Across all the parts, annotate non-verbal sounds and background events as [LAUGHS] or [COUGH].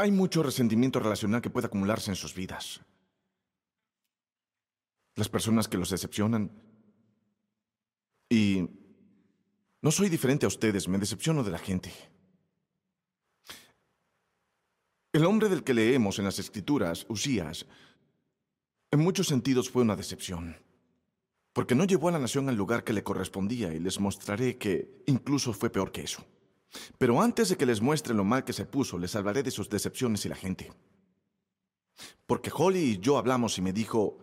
Hay mucho resentimiento relacional que puede acumularse en sus vidas. Las personas que los decepcionan. Y no soy diferente a ustedes, me decepciono de la gente. El hombre del que leemos en las escrituras, Usías, en muchos sentidos fue una decepción, porque no llevó a la nación al lugar que le correspondía y les mostraré que incluso fue peor que eso. Pero antes de que les muestre lo mal que se puso, les hablaré de sus decepciones y la gente. Porque Holly y yo hablamos y me dijo,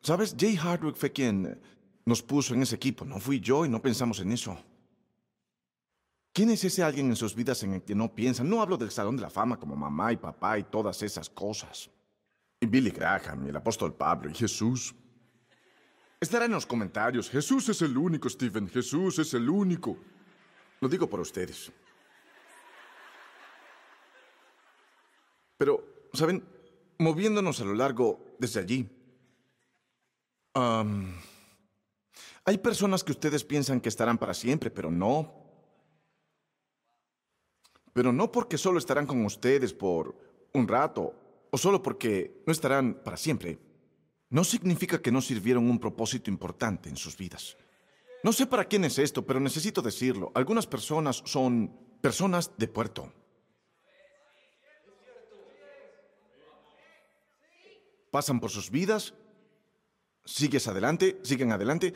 ¿sabes? Jay Hardwick fue quien nos puso en ese equipo, no fui yo y no pensamos en eso. ¿Quién es ese alguien en sus vidas en el que no piensan? No hablo del Salón de la Fama como mamá y papá y todas esas cosas. Y Billy Graham y el apóstol Pablo y Jesús. Estará en los comentarios. Jesús es el único, Stephen. Jesús es el único. Lo digo por ustedes. Pero, ¿saben? Moviéndonos a lo largo desde allí. hay personas que ustedes piensan que estarán para siempre, pero no pero no porque solo estarán con ustedes por un rato o solo porque no estarán para siempre. No significa que no sirvieron un propósito importante en sus vidas. No sé para quién es esto, pero necesito decirlo. Algunas personas son personas de puerto. Pasan por sus vidas, sigues adelante, siguen adelante.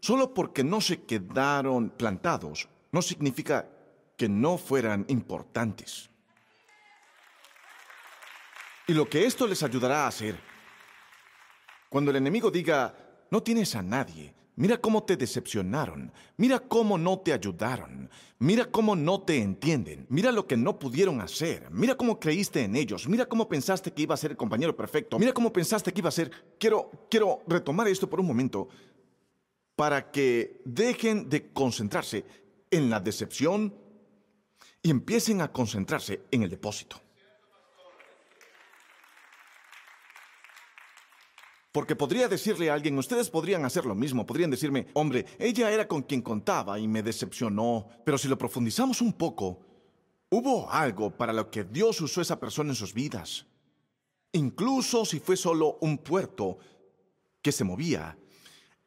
Solo porque no se quedaron plantados, no significa que no fueran importantes. Y lo que esto les ayudará a hacer, cuando el enemigo diga, no tienes a nadie, mira cómo te decepcionaron, mira cómo no te ayudaron, mira cómo no te entienden, mira lo que no pudieron hacer, mira cómo creíste en ellos, mira cómo pensaste que iba a ser el compañero perfecto, mira cómo pensaste que iba a ser... Quiero, quiero retomar esto por un momento para que dejen de concentrarse en la decepción, y empiecen a concentrarse en el depósito. Porque podría decirle a alguien, ustedes podrían hacer lo mismo, podrían decirme, hombre, ella era con quien contaba y me decepcionó, pero si lo profundizamos un poco, hubo algo para lo que Dios usó esa persona en sus vidas. Incluso si fue solo un puerto que se movía.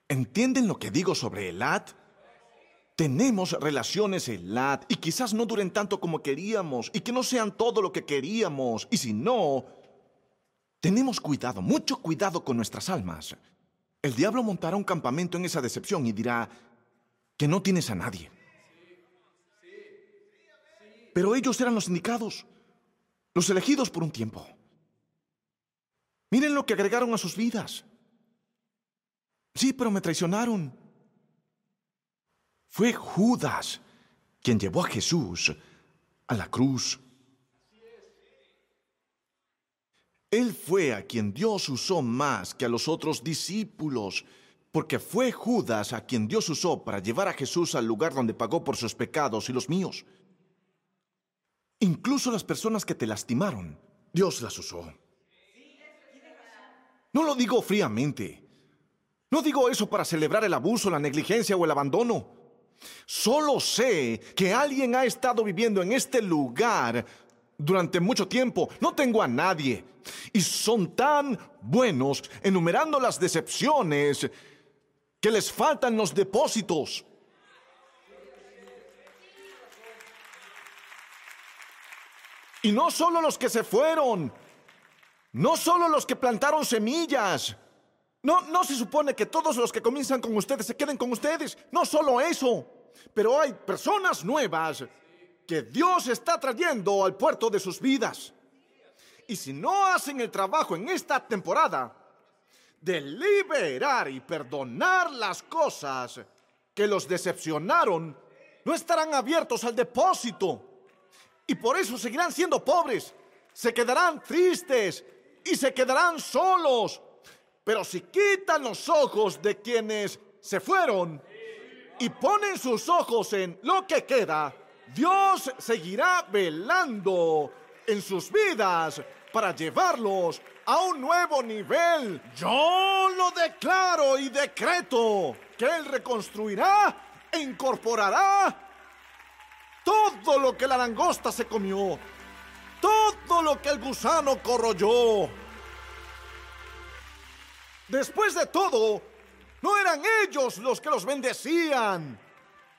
¿Entienden lo que digo sobre el Elad? Tenemos relaciones en LAT y quizás no duren tanto como queríamos y que no sean todo lo que queríamos. Y si no, tenemos cuidado, mucho cuidado con nuestras almas. El diablo montará un campamento en esa decepción y dirá que no tienes a nadie. Pero ellos eran los indicados, los elegidos por un tiempo. Miren lo que agregaron a sus vidas. Sí, pero me traicionaron. Fue Judas quien llevó a Jesús a la cruz. Él fue a quien Dios usó más que a los otros discípulos, porque fue Judas a quien Dios usó para llevar a Jesús al lugar donde pagó por sus pecados y los míos. Incluso las personas que te lastimaron, Dios las usó. No lo digo fríamente. No digo eso para celebrar el abuso, la negligencia o el abandono. Solo sé que alguien ha estado viviendo en este lugar durante mucho tiempo. No tengo a nadie. Y son tan buenos enumerando las decepciones que les faltan los depósitos. Y no solo los que se fueron, no solo los que plantaron semillas. No, no se supone que todos los que comienzan con ustedes se queden con ustedes. No solo eso. Pero hay personas nuevas que Dios está trayendo al puerto de sus vidas. Y si no hacen el trabajo en esta temporada de liberar y perdonar las cosas que los decepcionaron, no estarán abiertos al depósito. Y por eso seguirán siendo pobres, se quedarán tristes y se quedarán solos pero si quitan los ojos de quienes se fueron y ponen sus ojos en lo que queda, Dios seguirá velando en sus vidas para llevarlos a un nuevo nivel. Yo lo declaro y decreto que Él reconstruirá e incorporará todo lo que la langosta se comió, todo lo que el gusano corroyó. Después de todo, no eran ellos los que los bendecían.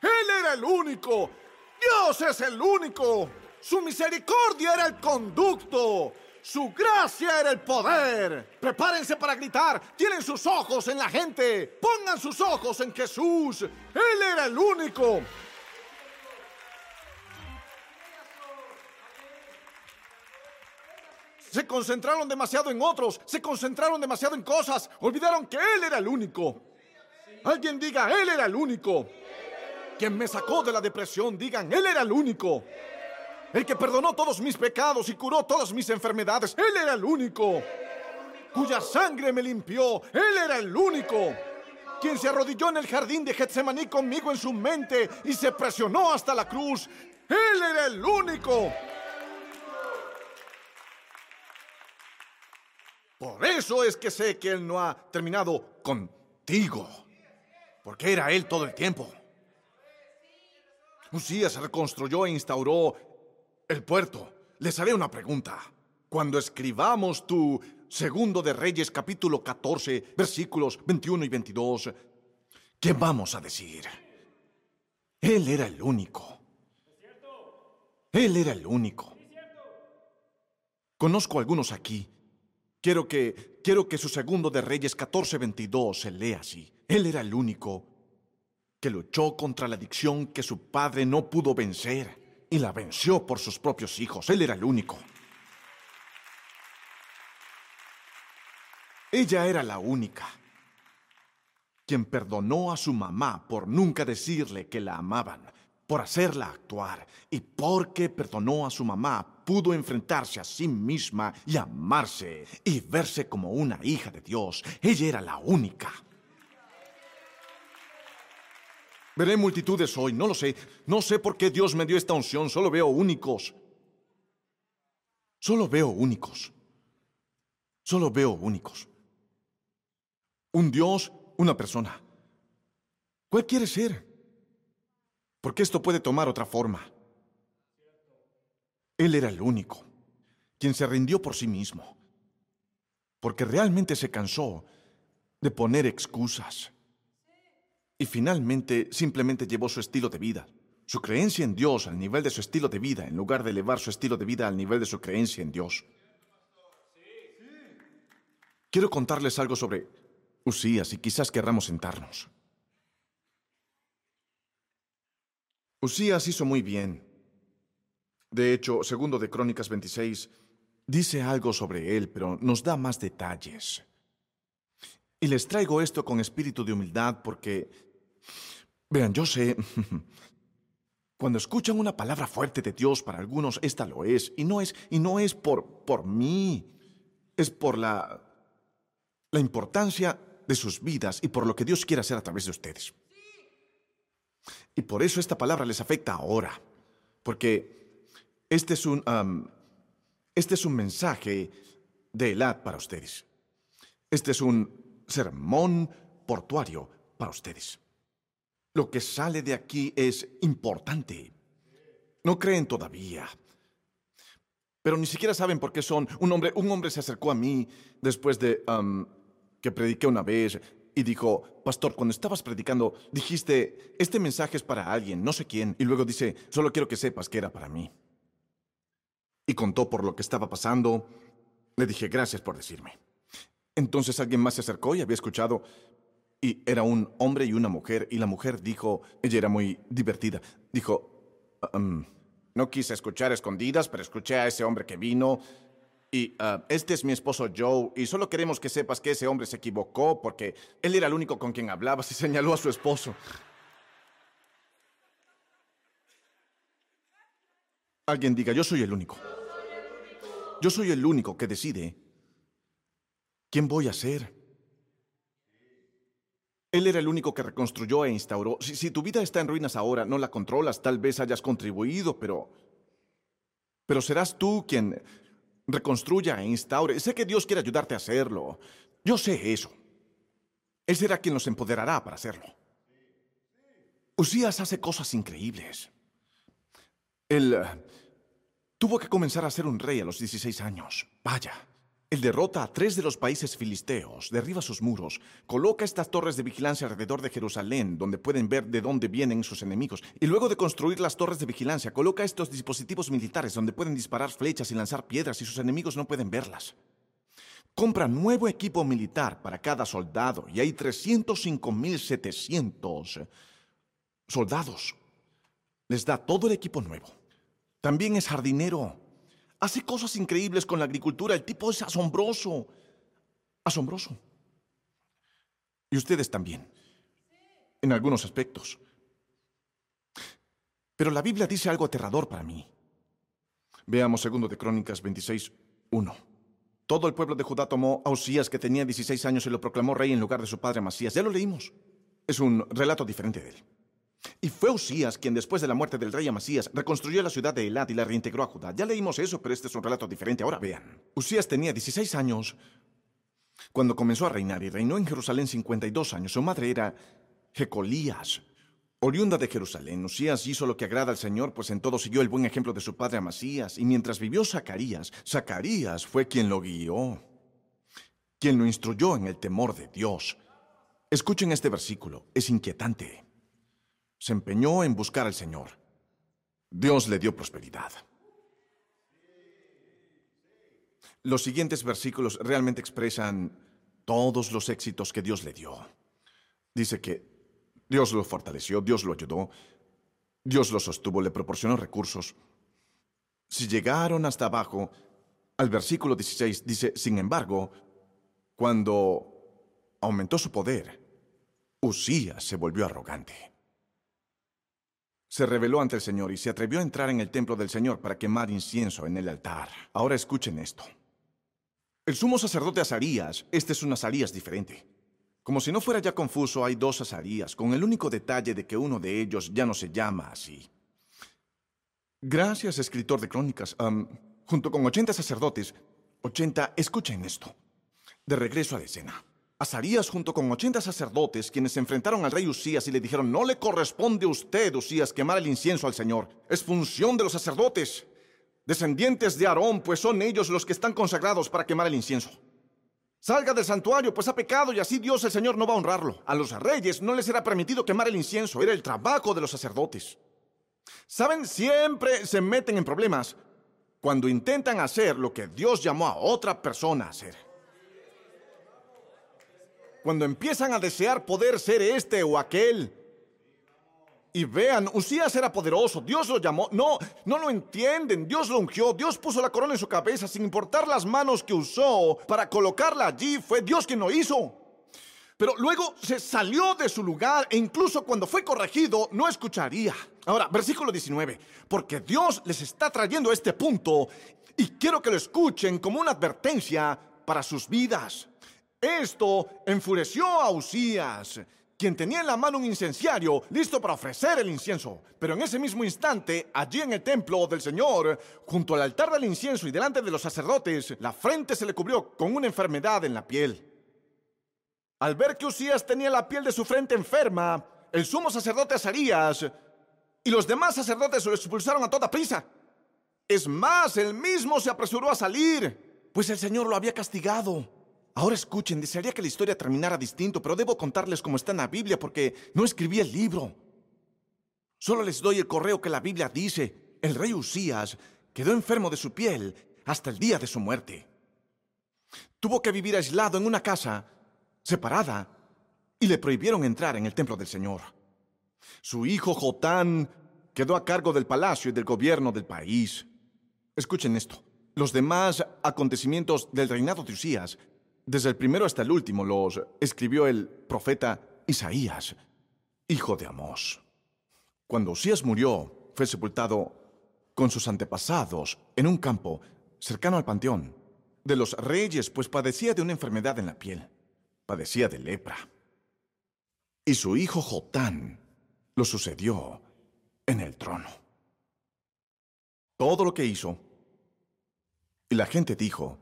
Él era el único. Dios es el único. Su misericordia era el conducto. Su gracia era el poder. Prepárense para gritar. Tienen sus ojos en la gente. Pongan sus ojos en Jesús. Él era el único. Se concentraron demasiado en otros, se concentraron demasiado en cosas, olvidaron que Él era el único. Alguien diga, Él era el único. Quien me sacó de la depresión, digan, Él era el único. El que perdonó todos mis pecados y curó todas mis enfermedades, Él era el único. Cuya sangre me limpió, Él era el único. Quien se arrodilló en el jardín de Getsemaní conmigo en su mente y se presionó hasta la cruz, Él era el único. Por eso es que sé que Él no ha terminado contigo. Porque era Él todo el tiempo. Usías reconstruyó e instauró el puerto. Les haré una pregunta. Cuando escribamos tu segundo de Reyes capítulo 14, versículos 21 y 22, ¿qué vamos a decir? Él era el único. Él era el único. Conozco algunos aquí Quiero que, quiero que su segundo de Reyes 14:22 se lea así. Él era el único que luchó contra la adicción que su padre no pudo vencer y la venció por sus propios hijos. Él era el único. Ella era la única quien perdonó a su mamá por nunca decirle que la amaban por hacerla actuar y porque perdonó a su mamá, pudo enfrentarse a sí misma y amarse y verse como una hija de Dios. Ella era la única. Veré multitudes hoy, no lo sé. No sé por qué Dios me dio esta unción, solo veo únicos. Solo veo únicos. Solo veo únicos. Un Dios, una persona. ¿Cuál quiere ser? porque esto puede tomar otra forma. Él era el único, quien se rindió por sí mismo, porque realmente se cansó de poner excusas. Y finalmente simplemente llevó su estilo de vida, su creencia en Dios al nivel de su estilo de vida, en lugar de elevar su estilo de vida al nivel de su creencia en Dios. Quiero contarles algo sobre Usías y quizás querramos sentarnos. Usías hizo muy bien. De hecho, segundo de Crónicas 26, dice algo sobre él, pero nos da más detalles. Y les traigo esto con espíritu de humildad porque, vean, yo sé, [LAUGHS] cuando escuchan una palabra fuerte de Dios, para algunos esta lo es, y no es, y no es por, por mí, es por la, la importancia de sus vidas y por lo que Dios quiere hacer a través de ustedes. Y por eso esta palabra les afecta ahora, porque este es un, este es un mensaje de Elad para ustedes. Este es un sermón portuario para ustedes. Lo que sale de aquí es importante. No creen todavía. Pero ni siquiera saben por qué son. Un hombre, un hombre se acercó a mí después de que prediqué una vez y dijo, Pastor, cuando estabas predicando, dijiste, este mensaje es para alguien, no sé quién, y luego dice, solo quiero que sepas que era para mí. Y contó por lo que estaba pasando. Le dije, gracias por decirme. Entonces alguien más se acercó y había escuchado, y era un hombre y una mujer, y la mujer dijo, ella era muy divertida, dijo, no quise escuchar escondidas, pero escuché a ese hombre que vino y ah, este es mi esposo Joe, y solo queremos que sepas que ese hombre se equivocó porque él era el único con quien hablaba, y señaló a su esposo. Alguien diga, yo soy el único. Yo soy el único que decide quién voy a ser. Él era el único que reconstruyó e instauró. Si, tu vida está en ruinas ahora, no la controlas, tal vez hayas contribuido, pero... Pero serás tú quien reconstruya e instaure. Sé que Dios quiere ayudarte a hacerlo. Yo sé eso. Él será quien nos empoderará para hacerlo. Usías hace cosas increíbles. Él eh, Tuvo que comenzar a ser un rey a los 16 años. Vaya. Él derrota a tres de los países filisteos, derriba sus muros, coloca estas torres de vigilancia alrededor de Jerusalén, donde pueden ver de dónde vienen sus enemigos, y luego de construir las torres de vigilancia, coloca estos dispositivos militares donde pueden disparar flechas y lanzar piedras y sus enemigos no pueden verlas. Compra nuevo equipo militar para cada soldado y hay 305.700 soldados. Les da todo el equipo nuevo. También es jardinero. Hace cosas increíbles con la agricultura. El tipo es asombroso. Asombroso. Y ustedes también. En algunos aspectos. Pero la Biblia dice algo aterrador para mí. Veamos segundo de Crónicas 26, 1. Todo el pueblo de Judá tomó a Usías, que tenía 16 años, y lo proclamó rey en lugar de su padre Amasías. Ya lo leímos. Es un relato diferente de él. Y fue Usías quien, después de la muerte del rey Amasías, reconstruyó la ciudad de Elad y la reintegró a Judá. Ya leímos eso, pero este es un relato diferente. Ahora vean. Usías tenía 16 años cuando comenzó a reinar y reinó en Jerusalén 52 años. Su madre era Jecolías, Oriunda de Jerusalén, Usías hizo lo que agrada al Señor, pues en todo siguió el buen ejemplo de su padre Amasías, y mientras vivió Zacarías, Zacarías fue quien lo guió, quien lo instruyó en el temor de Dios. Escuchen este versículo, es inquietante. Se empeñó en buscar al Señor. Dios le dio prosperidad. Los siguientes versículos realmente expresan todos los éxitos que Dios le dio. Dice que Dios lo fortaleció, Dios lo ayudó, Dios lo sostuvo, le proporcionó recursos. Si llegaron hasta abajo, al versículo 16 dice, sin embargo, cuando aumentó su poder, Usías se volvió arrogante. Se rebeló ante el Señor y se atrevió a entrar en el templo del Señor para quemar incienso en el altar. Ahora escuchen esto. El sumo sacerdote Azarías, este es un Azarías diferente. Como si no fuera ya confuso, hay dos Azarías, con el único detalle de que uno de ellos ya no se llama así. Gracias, escritor de crónicas. junto con 80 sacerdotes, 80, escuchen esto. De regreso a la escena. Azarías junto con 80 sacerdotes, quienes se enfrentaron al rey Usías y le dijeron, no le corresponde a usted, Usías, quemar el incienso al Señor. Es función de los sacerdotes, descendientes de Aarón, pues son ellos los que están consagrados para quemar el incienso. Salga del santuario, pues ha pecado y así Dios el Señor no va a honrarlo. A los reyes no les era permitido quemar el incienso, era el trabajo de los sacerdotes. ¿Saben? Siempre se meten en problemas cuando intentan hacer lo que Dios llamó a otra persona a hacer. Cuando empiezan a desear poder ser este o aquel, y vean, Usías era poderoso, Dios lo llamó. No, no lo entienden, Dios lo ungió, Dios puso la corona en su cabeza sin importar las manos que usó para colocarla allí, fue Dios quien lo hizo. Pero luego se salió de su lugar e incluso cuando fue corregido no escucharía. Ahora, versículo 19, porque Dios les está trayendo a este punto y quiero que lo escuchen como una advertencia para sus vidas. Esto enfureció a Usías quien tenía en la mano un incenciario listo para ofrecer el incienso. Pero en ese mismo instante, allí en el templo del Señor, junto al altar del incienso y delante de los sacerdotes, la frente se le cubrió con una enfermedad en la piel. Al ver que Usías tenía la piel de su frente enferma, el sumo sacerdote Azarías y los demás sacerdotes lo expulsaron a toda prisa. Es más, él mismo se apresuró a salir, pues el Señor lo había castigado. Ahora escuchen, desearía que la historia terminara distinto, pero debo contarles cómo está en la Biblia porque no escribí el libro. Solo les doy el correo que la Biblia dice. El rey Usías quedó enfermo de su piel hasta el día de su muerte. Tuvo que vivir aislado en una casa, separada, y le prohibieron entrar en el templo del Señor. Su hijo Jotán quedó a cargo del palacio y del gobierno del país. Escuchen esto. Los demás acontecimientos del reinado de Usías desde el primero hasta el último los escribió el profeta Isaías, hijo de Amós. Cuando Usías murió, fue sepultado con sus antepasados en un campo cercano al panteón de los reyes, pues padecía de una enfermedad en la piel, padecía de lepra. Y su hijo Jotán lo sucedió en el trono. Todo lo que hizo, y la gente dijo,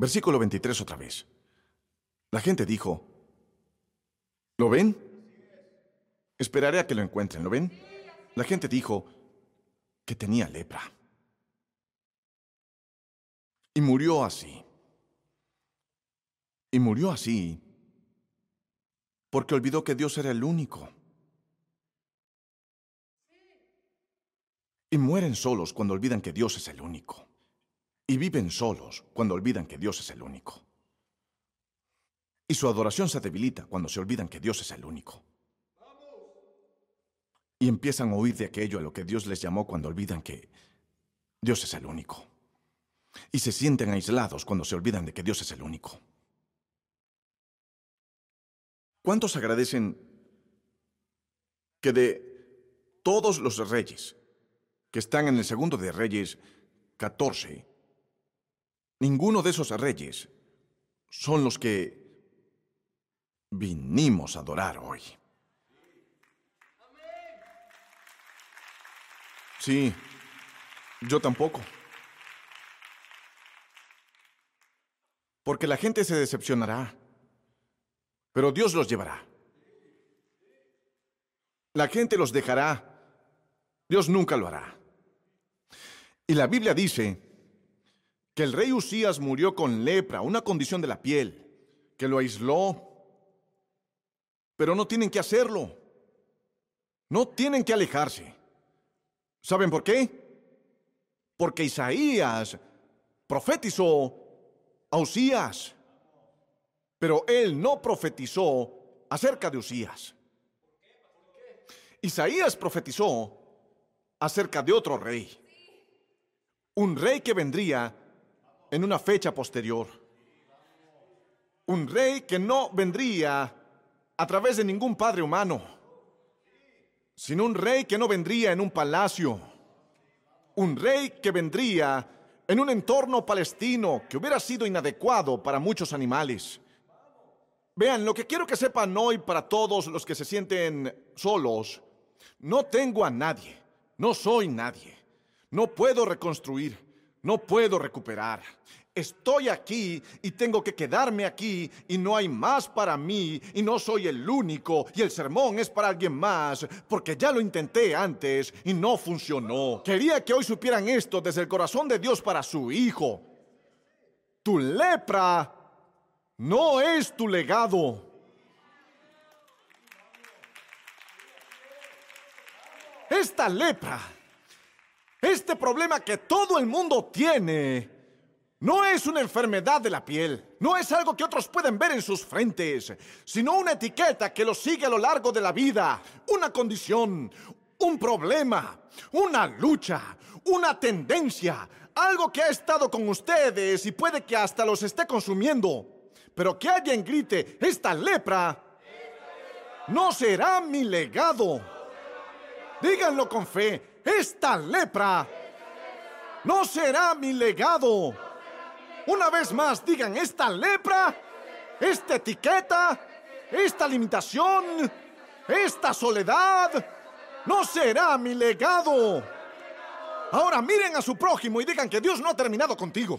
Versículo 23 otra vez. La gente dijo, ¿lo ven? Esperaré a que lo encuentren, ¿lo ven? La gente dijo que tenía lepra. Y murió así. Y murió así porque olvidó que Dios era el único. Y mueren solos cuando olvidan que Dios es el único. Y viven solos cuando olvidan que Dios es el único. Y su adoración se debilita cuando se olvidan que Dios es el único. Y empiezan a oír de aquello a lo que Dios les llamó cuando olvidan que Dios es el único. Y se sienten aislados cuando se olvidan de que Dios es el único. ¿Cuántos agradecen que de todos los reyes que están en el segundo de Reyes 14, ninguno de esos reyes son los que vinimos a adorar hoy? Sí, yo tampoco. Porque la gente se decepcionará pero Dios los llevará. La gente los dejará. Dios nunca lo hará. Y la Biblia dice que el rey Usías murió con lepra, una condición de la piel, que lo aisló. Pero no tienen que hacerlo. No tienen que alejarse. ¿Saben por qué? Porque Isaías profetizó a Usías. Pero él no profetizó acerca de Usías. Isaías profetizó acerca de otro rey. Un rey que vendría en una fecha posterior. Un rey que no vendría a través de ningún padre humano, sino un rey que no vendría en un palacio. Un rey que vendría en un entorno palestino que hubiera sido inadecuado para muchos animales Vean, lo que quiero que sepan hoy para todos los que se sienten solos, no tengo a nadie, no soy nadie, no puedo reconstruir, no puedo recuperar. Estoy aquí y tengo que quedarme aquí y no hay más para mí y no soy el único y el sermón es para alguien más porque ya lo intenté antes y no funcionó. Quería que hoy supieran esto desde el corazón de Dios para su hijo. Tu lepra no es tu legado. Esta lepra, este problema que todo el mundo tiene, no es una enfermedad de la piel, no es algo que otros pueden ver en sus frentes, sino una etiqueta que los sigue a lo largo de la vida, una condición, un problema, una lucha, una tendencia, algo que ha estado con ustedes y puede que hasta los esté consumiendo pero que alguien grite, esta lepra no será mi legado. Díganlo con fe, esta lepra no será mi legado. Una vez más, digan, esta lepra, esta etiqueta, esta limitación, esta soledad, no será mi legado. Ahora miren a su prójimo y digan que Dios no ha terminado contigo.